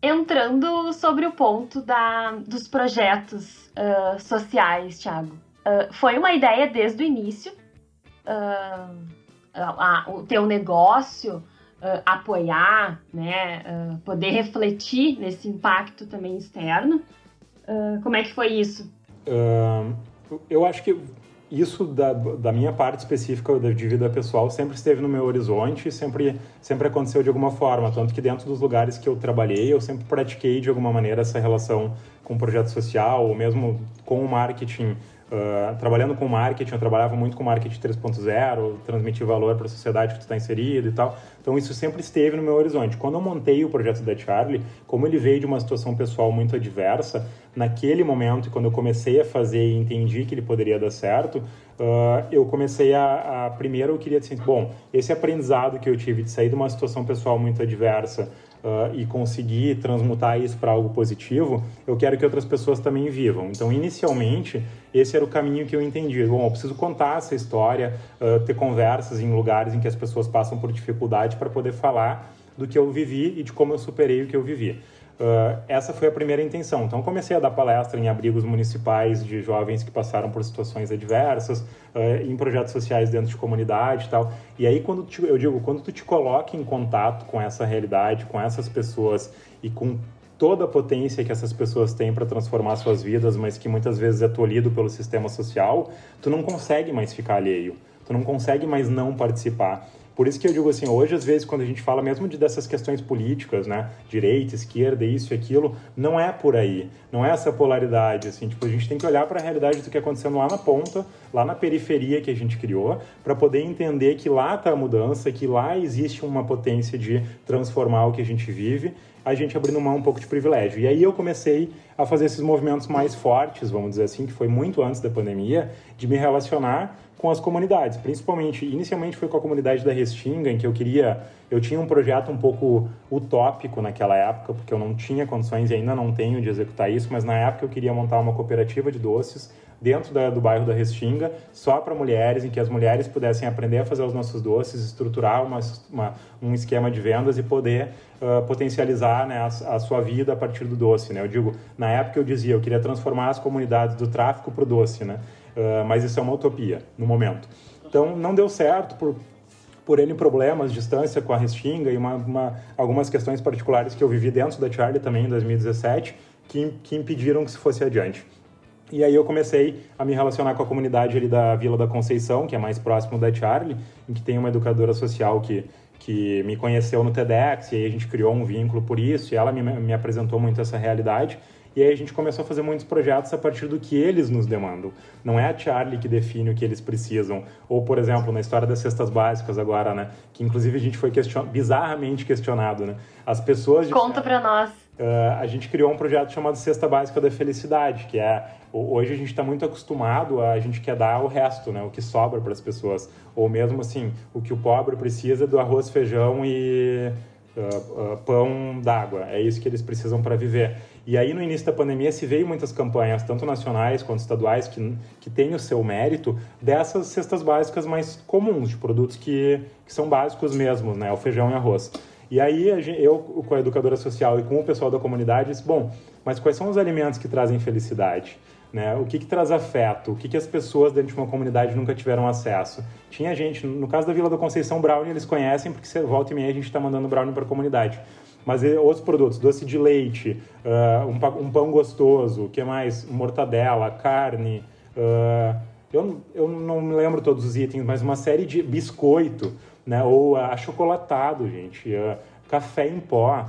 entrando sobre o ponto da, dos projetos uh, sociais, Thiago. Uh, foi uma ideia desde o início uh, a, o teu negócio apoiar, né, poder refletir nesse impacto também externo. como é que foi isso? eu acho que isso da, da minha parte específica de vida pessoal sempre esteve no meu horizonte, sempre sempre aconteceu de alguma forma, tanto que dentro dos lugares que eu trabalhei, eu sempre pratiquei de alguma maneira essa relação com o projeto social, ou mesmo com o marketing Uh, trabalhando com marketing, eu trabalhava muito com marketing 3.0, transmitir valor para a sociedade que tu está inserido e tal. Então isso sempre esteve no meu horizonte. Quando eu montei o projeto da Charlie, como ele veio de uma situação pessoal muito adversa, naquele momento, quando eu comecei a fazer e entendi que ele poderia dar certo, uh, eu comecei a, a, primeiro eu queria dizer, bom, esse aprendizado que eu tive de sair de uma situação pessoal muito adversa uh, e conseguir transmutar isso para algo positivo, eu quero que outras pessoas também vivam. Então, inicialmente, esse era o caminho que eu entendi. Bom, eu preciso contar essa história, uh, ter conversas em lugares em que as pessoas passam por dificuldade para poder falar do que eu vivi e de como eu superei o que eu vivi. Uh, essa foi a primeira intenção. Então, comecei a dar palestra em abrigos municipais de jovens que passaram por situações adversas, uh, em projetos sociais dentro de comunidade e tal. E aí, quando te, eu digo, quando tu te coloca em contato com essa realidade, com essas pessoas e com toda a potência que essas pessoas têm para transformar suas vidas, mas que muitas vezes é tolhido pelo sistema social, tu não consegue mais ficar alheio. Tu não consegue mais não participar. Por isso que eu digo assim, hoje às vezes quando a gente fala mesmo de dessas questões políticas, né, direita, esquerda, isso e aquilo, não é por aí, não é essa polaridade, assim, tipo, a gente tem que olhar para a realidade do que é acontecendo lá na ponta, lá na periferia que a gente criou, para poder entender que lá está a mudança, que lá existe uma potência de transformar o que a gente vive, a gente abrindo mão um pouco de privilégio. E aí eu comecei a fazer esses movimentos mais fortes, vamos dizer assim, que foi muito antes da pandemia, de me relacionar com as comunidades, principalmente, inicialmente foi com a comunidade da Restinga, em que eu queria, eu tinha um projeto um pouco utópico naquela época, porque eu não tinha condições e ainda não tenho de executar isso, mas na época eu queria montar uma cooperativa de doces dentro da, do bairro da Restinga, só para mulheres, em que as mulheres pudessem aprender a fazer os nossos doces, estruturar uma, uma um esquema de vendas e poder uh, potencializar né, a, a, sua vida a partir do doce. Né? Eu digo, na época eu dizia, eu queria transformar as comunidades do tráfico para o doce, né? Uh, mas isso é uma utopia no momento. Então não deu certo por por N problemas, distância com a Restinga e uma, uma, algumas questões particulares que eu vivi dentro da Charlie também em 2017 que, que impediram que se fosse adiante. E aí eu comecei a me relacionar com a comunidade ali da Vila da Conceição, que é mais próximo da Charlie, em que tem uma educadora social que, que me conheceu no TEDx, e aí a gente criou um vínculo por isso, e ela me, me apresentou muito essa realidade. E aí a gente começou a fazer muitos projetos a partir do que eles nos demandam. Não é a Charlie que define o que eles precisam. Ou, por exemplo, na história das cestas básicas agora, né? Que inclusive a gente foi question... bizarramente questionado, né? As pessoas... Conta para nós. Uh, a gente criou um projeto chamado Cesta Básica da Felicidade, que é hoje a gente está muito acostumado a, a gente quer dar o resto, né, o que sobra para as pessoas, ou mesmo assim o que o pobre precisa é do arroz, feijão e uh, uh, pão d'água, é isso que eles precisam para viver. E aí no início da pandemia se veio muitas campanhas, tanto nacionais quanto estaduais, que, que têm o seu mérito dessas cestas básicas mais comuns, de produtos que, que são básicos mesmo, né, o feijão e arroz. E aí eu, com a educadora social e com o pessoal da comunidade, disse, bom, mas quais são os alimentos que trazem felicidade? Né? O que, que traz afeto? O que, que as pessoas dentro de uma comunidade nunca tiveram acesso? Tinha gente, no caso da Vila da Conceição, brownie eles conhecem, porque você volta e meia a gente está mandando brownie para a comunidade. Mas outros produtos, doce de leite, uh, um, um, pão gostoso, o que mais? Mortadela, carne, uh, eu, eu não me lembro todos os itens, mas uma série de biscoito, né? ou achocolatado, gente, uh, café em pó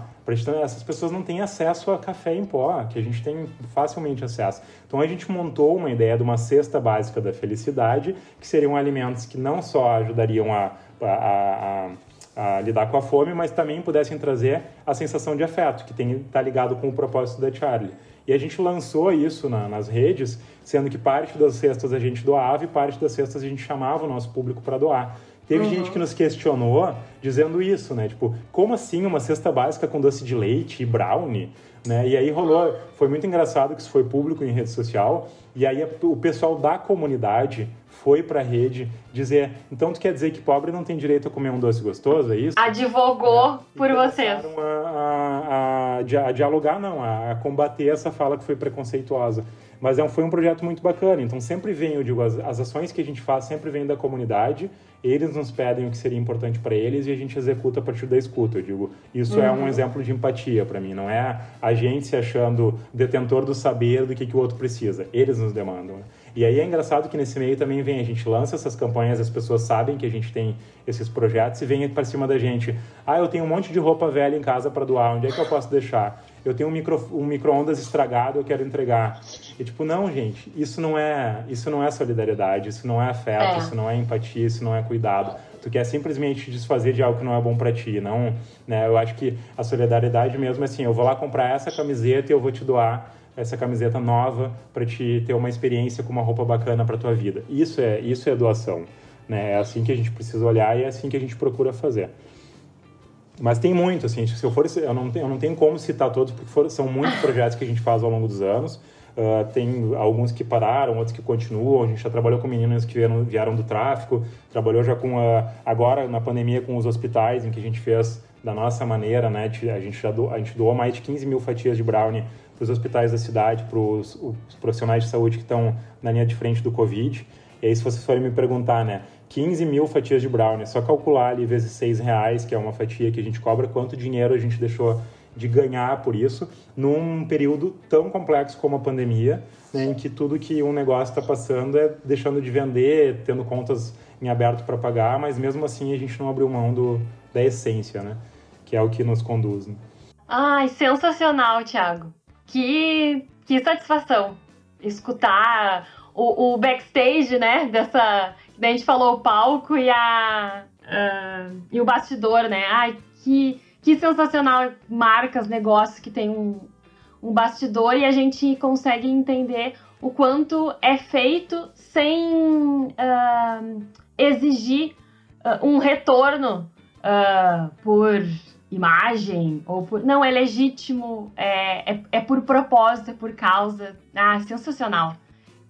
essas pessoas não têm acesso a café em pó, que a gente tem facilmente acesso. Então a gente montou uma ideia de uma cesta básica da felicidade, que seriam alimentos que não só ajudariam a, a, a a lidar com a fome, mas também pudessem trazer a sensação de afeto, que está ligado com o propósito da Charlie. E a gente lançou isso na, nas redes, sendo que parte das cestas a gente doava e parte das cestas a gente chamava o nosso público para doar. Teve uhum. gente que nos questionou dizendo isso, né? Tipo, como assim uma cesta básica com doce de leite e brownie? Né? E aí rolou, foi muito engraçado que isso foi público em rede social, e aí o pessoal da comunidade foi para a rede dizer, então tu quer dizer que pobre não tem direito a comer um doce gostoso, é isso? Advogou é. por vocês. A, a, a, a, dialogar, não, a, a combater essa fala que foi preconceituosa. Mas é foi um projeto muito bacana. Então sempre vem, eu digo, as, as ações que a gente faz sempre vêm da comunidade. Eles nos pedem o que seria importante para eles e a gente executa a partir da escuta. Eu digo, isso uhum. é um uhum. exemplo de empatia para mim. Não é a gente se achando detentor do saber do que, que o outro precisa. Eles nos demandam. Né? E aí é engraçado que nesse meio também vem, a gente lança essas campanhas, as pessoas sabem que a gente tem esses projetos e vem para cima da gente. Ah, eu tenho um monte de roupa velha em casa para doar, onde é que eu posso deixar? Eu tenho um micro um micro-ondas estragado, eu quero entregar. E tipo, não, gente, isso não é, isso não é solidariedade, isso não é afeto, é. isso não é empatia, isso não é cuidado. Tu quer simplesmente desfazer de algo que não é bom para ti, não, né? Eu acho que a solidariedade mesmo é assim, eu vou lá comprar essa camiseta e eu vou te doar essa camiseta nova para te ter uma experiência com uma roupa bacana para tua vida. Isso é, isso é doação, né? É assim que a gente precisa olhar e é assim que a gente procura fazer. Mas tem muito, assim, se eu for, eu não tenho, eu não tenho como citar todos, porque for, são muitos projetos que a gente faz ao longo dos anos. Uh, tem alguns que pararam, outros que continuam. A gente já trabalhou com meninas que vieram, vieram do tráfico, trabalhou já com, uh, agora na pandemia, com os hospitais, em que a gente fez da nossa maneira, né? A gente já doou, a gente doou mais de 15 mil fatias de brownie para os hospitais da cidade, para os profissionais de saúde que estão na linha de frente do Covid. E aí, se vocês forem me perguntar, né, 15 mil fatias de brownie, é só calcular ali vezes 6 reais, que é uma fatia que a gente cobra, quanto dinheiro a gente deixou de ganhar por isso, num período tão complexo como a pandemia, né, em que tudo que um negócio está passando é deixando de vender, tendo contas em aberto para pagar, mas mesmo assim a gente não abriu mão do, da essência, né, que é o que nos conduz. Né? Ai, sensacional, Thiago. Que, que satisfação escutar o, o backstage, né? Dessa. A gente falou o palco e a. Uh, e o bastidor, né? Ai, que, que sensacional marcas, negócios que tem um, um bastidor e a gente consegue entender o quanto é feito sem uh, exigir uh, um retorno uh, por imagem ou por. Não, é legítimo, é, é, é por propósito, é por causa. Ah, sensacional.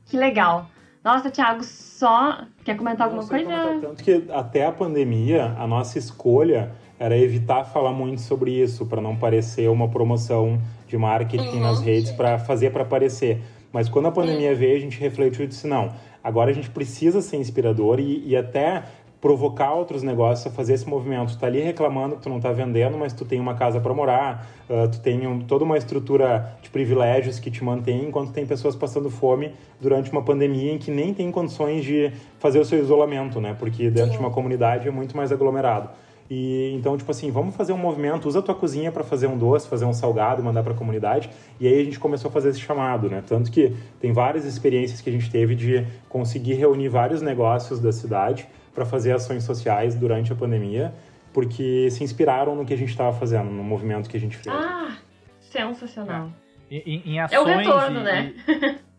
Que legal. Nossa, Thiago, só. Quer comentar alguma coisa? Comentar tanto que até a pandemia, a nossa escolha era evitar falar muito sobre isso, para não parecer uma promoção de marketing uhum. nas redes, para fazer para aparecer. Mas quando a pandemia veio, a gente refletiu e disse: não, agora a gente precisa ser inspirador e, e até provocar outros negócios a fazer esse movimento. Tu tá ali reclamando que tu não tá vendendo, mas tu tem uma casa para morar, uh, tu tem um, toda uma estrutura de privilégios que te mantém, enquanto tem pessoas passando fome durante uma pandemia em que nem tem condições de fazer o seu isolamento, né? Porque dentro Sim. de uma comunidade é muito mais aglomerado. E então, tipo assim, vamos fazer um movimento, usa a tua cozinha para fazer um doce, fazer um salgado, mandar para a comunidade. E aí a gente começou a fazer esse chamado, né? Tanto que tem várias experiências que a gente teve de conseguir reunir vários negócios da cidade para fazer ações sociais durante a pandemia, porque se inspiraram no que a gente estava fazendo, no movimento que a gente fez. Ah, sensacional. É. Em, em ações, é o retorno, e, né?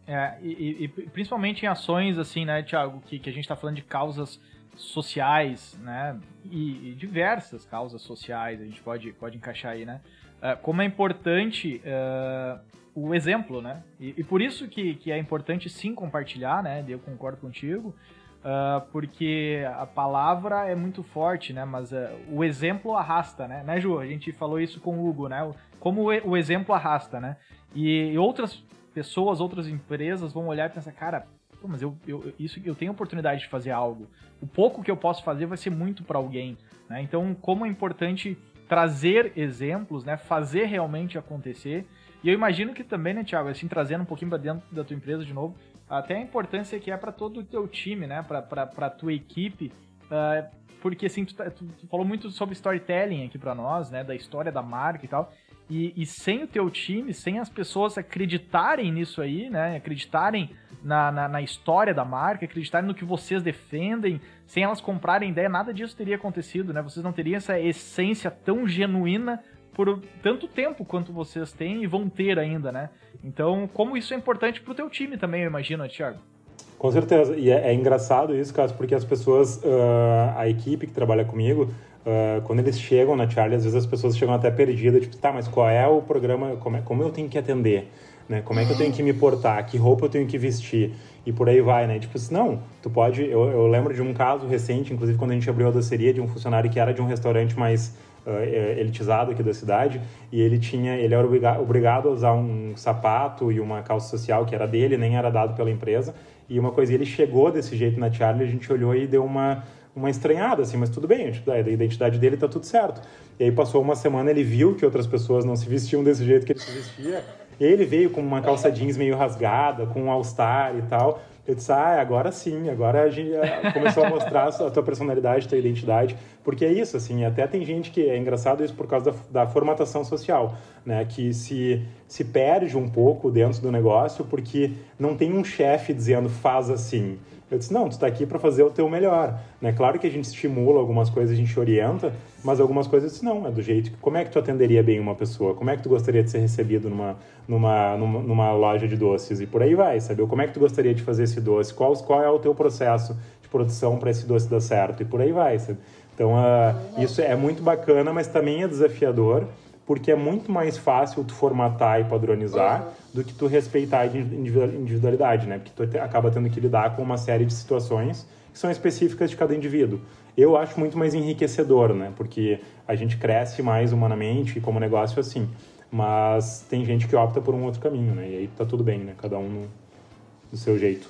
E, é, e, e, principalmente em ações, assim, né, Tiago, que, que a gente está falando de causas sociais, né, e, diversas causas sociais, a gente pode, pode encaixar aí, né, uh, como é importante uh, o exemplo, né, e, por isso que, que é importante sim compartilhar, né, eu concordo contigo, Uh, porque a palavra é muito forte, né? Mas uh, o exemplo arrasta, né? Né, Ju? A gente falou isso com o Hugo, né? Como o, exemplo arrasta, né? E, e, outras pessoas, outras empresas vão olhar e pensar, cara, mas eu, eu, isso, eu tenho oportunidade de fazer algo. O pouco que eu posso fazer vai ser muito para alguém, né? Então, como é importante trazer exemplos, né? Fazer realmente acontecer. E eu imagino que também, né, Thiago, assim, trazendo um pouquinho para dentro da tua empresa de novo, até a importância que é para todo o teu time, né? Para tua equipe. Uh, porque assim, tu, tá, tu, tu, falou muito sobre storytelling aqui para nós, né? Da história da marca e tal. E, e, sem o teu time, sem as pessoas acreditarem nisso aí, né? Acreditarem na, na, na, história da marca, acreditarem no que vocês defendem, sem elas comprarem ideia, nada disso teria acontecido, né? Vocês não teriam essa essência tão genuína por tanto tempo quanto vocês têm e vão ter ainda, né? Então, como isso é importante pro teu time também, eu imagino, Thiago? Com certeza. E é, é engraçado isso, caso porque as pessoas, uh, a equipe que trabalha comigo, uh, quando eles chegam na Charlie, às vezes as pessoas chegam até perdidas, tipo, tá, mas qual é o programa, como, é, como eu tenho que atender? Né? Como é que eu tenho que me portar? Que roupa eu tenho que vestir? E por aí vai, né? Tipo não, tu pode... Eu, eu lembro de um caso recente, inclusive quando a gente abriu a doceria, de um funcionário que era de um restaurante mais elitizado aqui da cidade e ele tinha ele era obrigado a usar um sapato e uma calça social que era dele nem era dado pela empresa e uma coisa ele chegou desse jeito na Charlie a gente olhou e deu uma uma estranhada assim mas tudo bem a identidade dele tá tudo certo. E aí passou uma semana ele viu que outras pessoas não se vestiam desse jeito que ele se vestia e ele veio com uma calça jeans meio rasgada com um all star e tal Eu disse, ah, agora sim, agora a gente eh, começou a mostrar a tua personalidade, a tua identidade, porque é isso, assim, até tem gente que é engraçado isso por causa da, da formatação social, né, que se, se perde um pouco dentro do negócio porque não tem um chefe dizendo faz assim, eu disse, não, tu está aqui para fazer o teu melhor. Né? Claro que a gente estimula algumas coisas, a gente orienta, mas algumas coisas, disse, não, é do jeito que... Como é que tu atenderia bem uma pessoa? Como é que tu gostaria de ser recebido numa, numa, numa, numa loja de doces? E por aí vai, sabe? Como é que tu gostaria de fazer esse doce? Qual, qual é o teu processo de produção para esse doce dar certo? E por aí vai, sabe? Então, uh, isso é muito bacana, mas também é desafiador, porque é muito mais fácil tu formatar e padronizar uhum. do que tu respeitar a individualidade, né? Porque tu acaba tendo que lidar com uma série de situações que são específicas de cada indivíduo. Eu acho muito mais enriquecedor, né? Porque a gente cresce mais humanamente como negócio assim. Mas tem gente que opta por um outro caminho, né? E aí tá tudo bem, né? Cada um no, do seu jeito.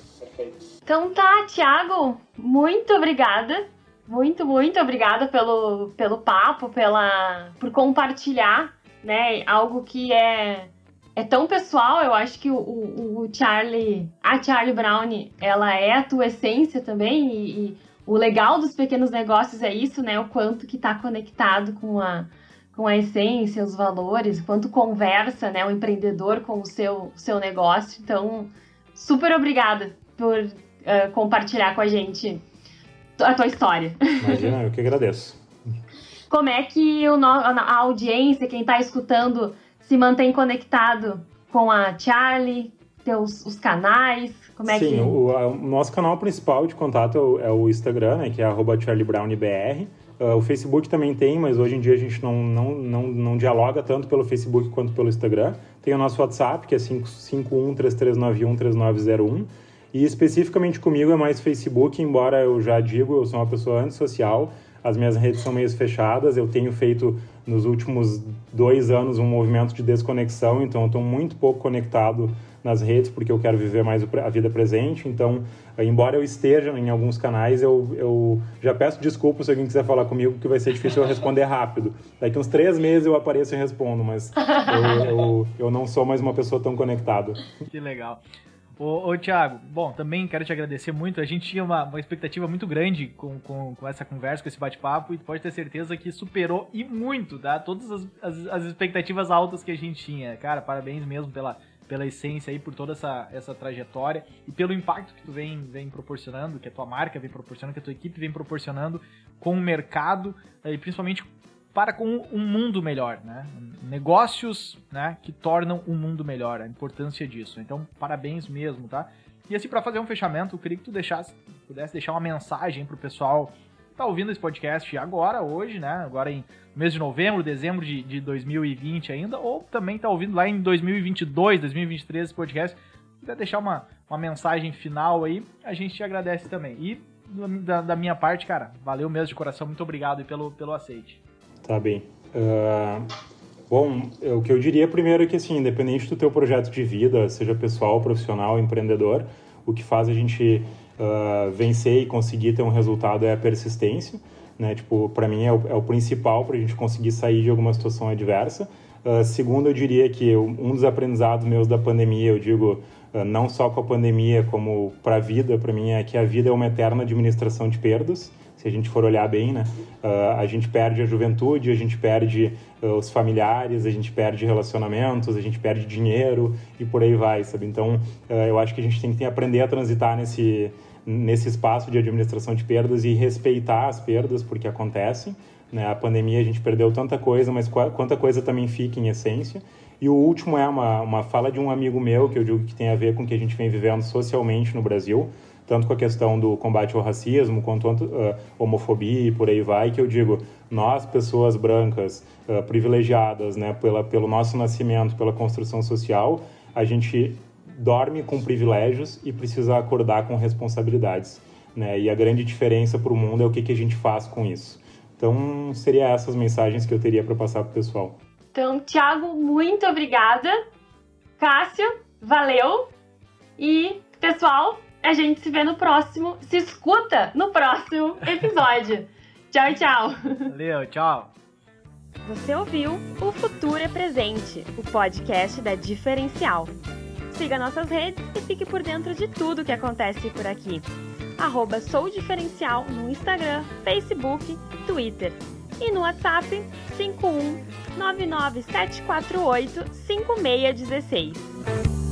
Então tá, Thiago, muito obrigada muito, muito obrigada pelo, pelo papo, pela, por compartilhar, né? Algo que é, é tão pessoal. Eu acho que o, o, o Charlie, a Charlie Brown, ela é a tua essência também. E, e, o legal dos pequenos negócios é isso, né? O quanto que está conectado com a, com a essência, os valores, quanto conversa, né? O empreendedor com o seu, seu negócio. Então, super obrigada por uh, compartilhar com a gente a tua história. Imagina, eu que agradeço. Como é que o, a audiência, quem está escutando, se mantém conectado com a Charlie, teus os canais? Como é Sim, que... o, o, nosso canal principal de contato é o, é o Instagram, né, que é charliebrownbr. Uh, o Facebook também tem, mas hoje em dia a gente não, não, não, não dialoga tanto pelo Facebook quanto pelo Instagram. Tem o nosso WhatsApp, que é 55133913901. E especificamente comigo é mais Facebook, embora eu já digo, eu sou uma pessoa antissocial, as minhas redes são meio fechadas, eu tenho feito nos últimos dois anos um movimento de desconexão, então eu estou muito pouco conectado nas redes porque eu quero viver mais a vida presente. Então, embora eu esteja em alguns canais, eu, eu já peço desculpas se alguém quiser falar comigo, que vai ser difícil eu responder rápido. Daqui uns três meses eu apareço e respondo, mas eu, eu, eu não sou mais uma pessoa tão conectada. Que legal. Ô, ô Thiago, bom, também quero te agradecer muito. A gente tinha uma, uma expectativa muito grande com, com, com essa conversa, com esse bate-papo, e pode ter certeza que superou e muito, tá? Todas as, as, as, expectativas altas que a gente tinha. Cara, parabéns mesmo pela, pela essência aí, por toda essa, essa trajetória e pelo impacto que tu vem, vem proporcionando, que a tua marca vem proporcionando, que a tua equipe vem proporcionando com o mercado e principalmente para com um mundo melhor, né? Negócios, né, que tornam um mundo melhor, a importância disso. Então, parabéns mesmo, tá? E assim, para fazer um fechamento, eu queria que tu deixasse, pudesse deixar uma mensagem pro pessoal que tá ouvindo esse podcast agora, hoje, né? Agora em mês de novembro, dezembro de, de 2020 ainda, ou também tá ouvindo lá em 2022, 2023 esse podcast. Se quiser deixar uma, uma mensagem final aí, a gente te agradece também. E da, da minha parte, cara, valeu mesmo de coração, muito obrigado pelo, pelo aceite. Tá bem. Uh, bom, o que eu diria primeiro é que, assim, independente do teu projeto de vida, seja pessoal, profissional, empreendedor, o que faz a gente uh, vencer e conseguir ter um resultado é a persistência, né? Tipo, para mim é o, é o principal para a gente conseguir sair de alguma situação adversa. Uh, segundo, eu diria que um dos aprendizados meus da pandemia, eu digo, não só com a pandemia, como para a vida, para mim, é que a vida é uma eterna administração de perdas se a gente for olhar bem, né? Uh, a gente perde a juventude, a gente perde uh, os familiares, a gente perde relacionamentos, a gente perde dinheiro e por aí vai, sabe? Então, uh, eu acho que a gente tem que aprender a transitar nesse, nesse espaço de administração de perdas e respeitar as perdas, porque acontecem. Né? A pandemia a gente perdeu tanta coisa, mas quanta coisa também fica em essência. E o último é uma, uma fala de um amigo meu, que eu digo que tem a ver com o que a gente vem vivendo socialmente no Brasil, tanto com a questão do combate ao racismo, quanto uh, homofobia e por aí vai, que eu digo, nós, pessoas brancas, uh, privilegiadas, né, pela, pelo nosso nascimento, pela construção social, a gente dorme com privilégios e precisa acordar com responsabilidades. Né? E a grande diferença para o mundo é o que, que a gente faz com isso. Então, seria essas mensagens que eu teria para passar para o pessoal. Então, Thiago, muito obrigada. Cássio, valeu. E, pessoal, a gente se vê no próximo, se escuta no próximo episódio. tchau, tchau. Valeu, tchau. Você ouviu O Futuro é Presente, o podcast da Diferencial. Siga nossas redes e fique por dentro de tudo que acontece por aqui. Arroba Sou Diferencial no Instagram, Facebook, Twitter. E no WhatsApp 51 99748 5616.